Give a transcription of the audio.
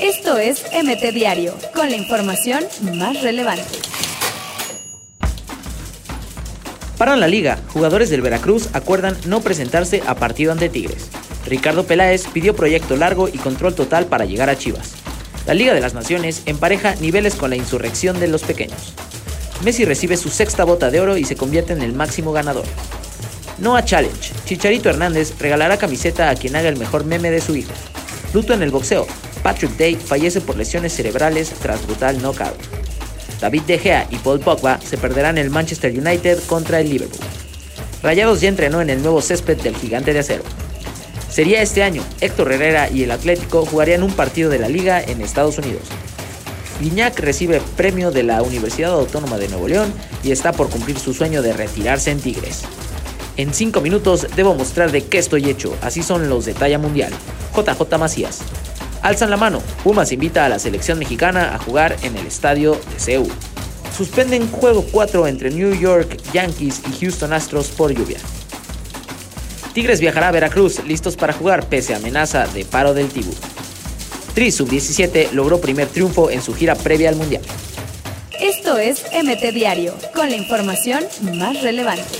Esto es MT Diario, con la información más relevante. Para la liga, jugadores del Veracruz acuerdan no presentarse a partido ante Tigres. Ricardo Peláez pidió proyecto largo y control total para llegar a Chivas. La Liga de las Naciones empareja niveles con la insurrección de los pequeños. Messi recibe su sexta bota de oro y se convierte en el máximo ganador. Noah Challenge. Chicharito Hernández regalará camiseta a quien haga el mejor meme de su hijo. Luto en el boxeo. Patrick Day fallece por lesiones cerebrales tras brutal knockout. David De Gea y Paul Pogba se perderán el Manchester United contra el Liverpool. Rayados ya entrenó en el nuevo césped del gigante de acero. Sería este año, Héctor Herrera y el Atlético jugarían un partido de la liga en Estados Unidos. Guiñac recibe premio de la Universidad Autónoma de Nuevo León y está por cumplir su sueño de retirarse en Tigres. En 5 minutos debo mostrar de qué estoy hecho, así son los de talla mundial. JJ Macías. Alzan la mano, Pumas invita a la selección mexicana a jugar en el estadio de Seúl. Suspenden juego 4 entre New York Yankees y Houston Astros por lluvia. Tigres viajará a Veracruz, listos para jugar pese a amenaza de paro del Tibú. Tri Sub-17 logró primer triunfo en su gira previa al Mundial. Esto es MT Diario, con la información más relevante.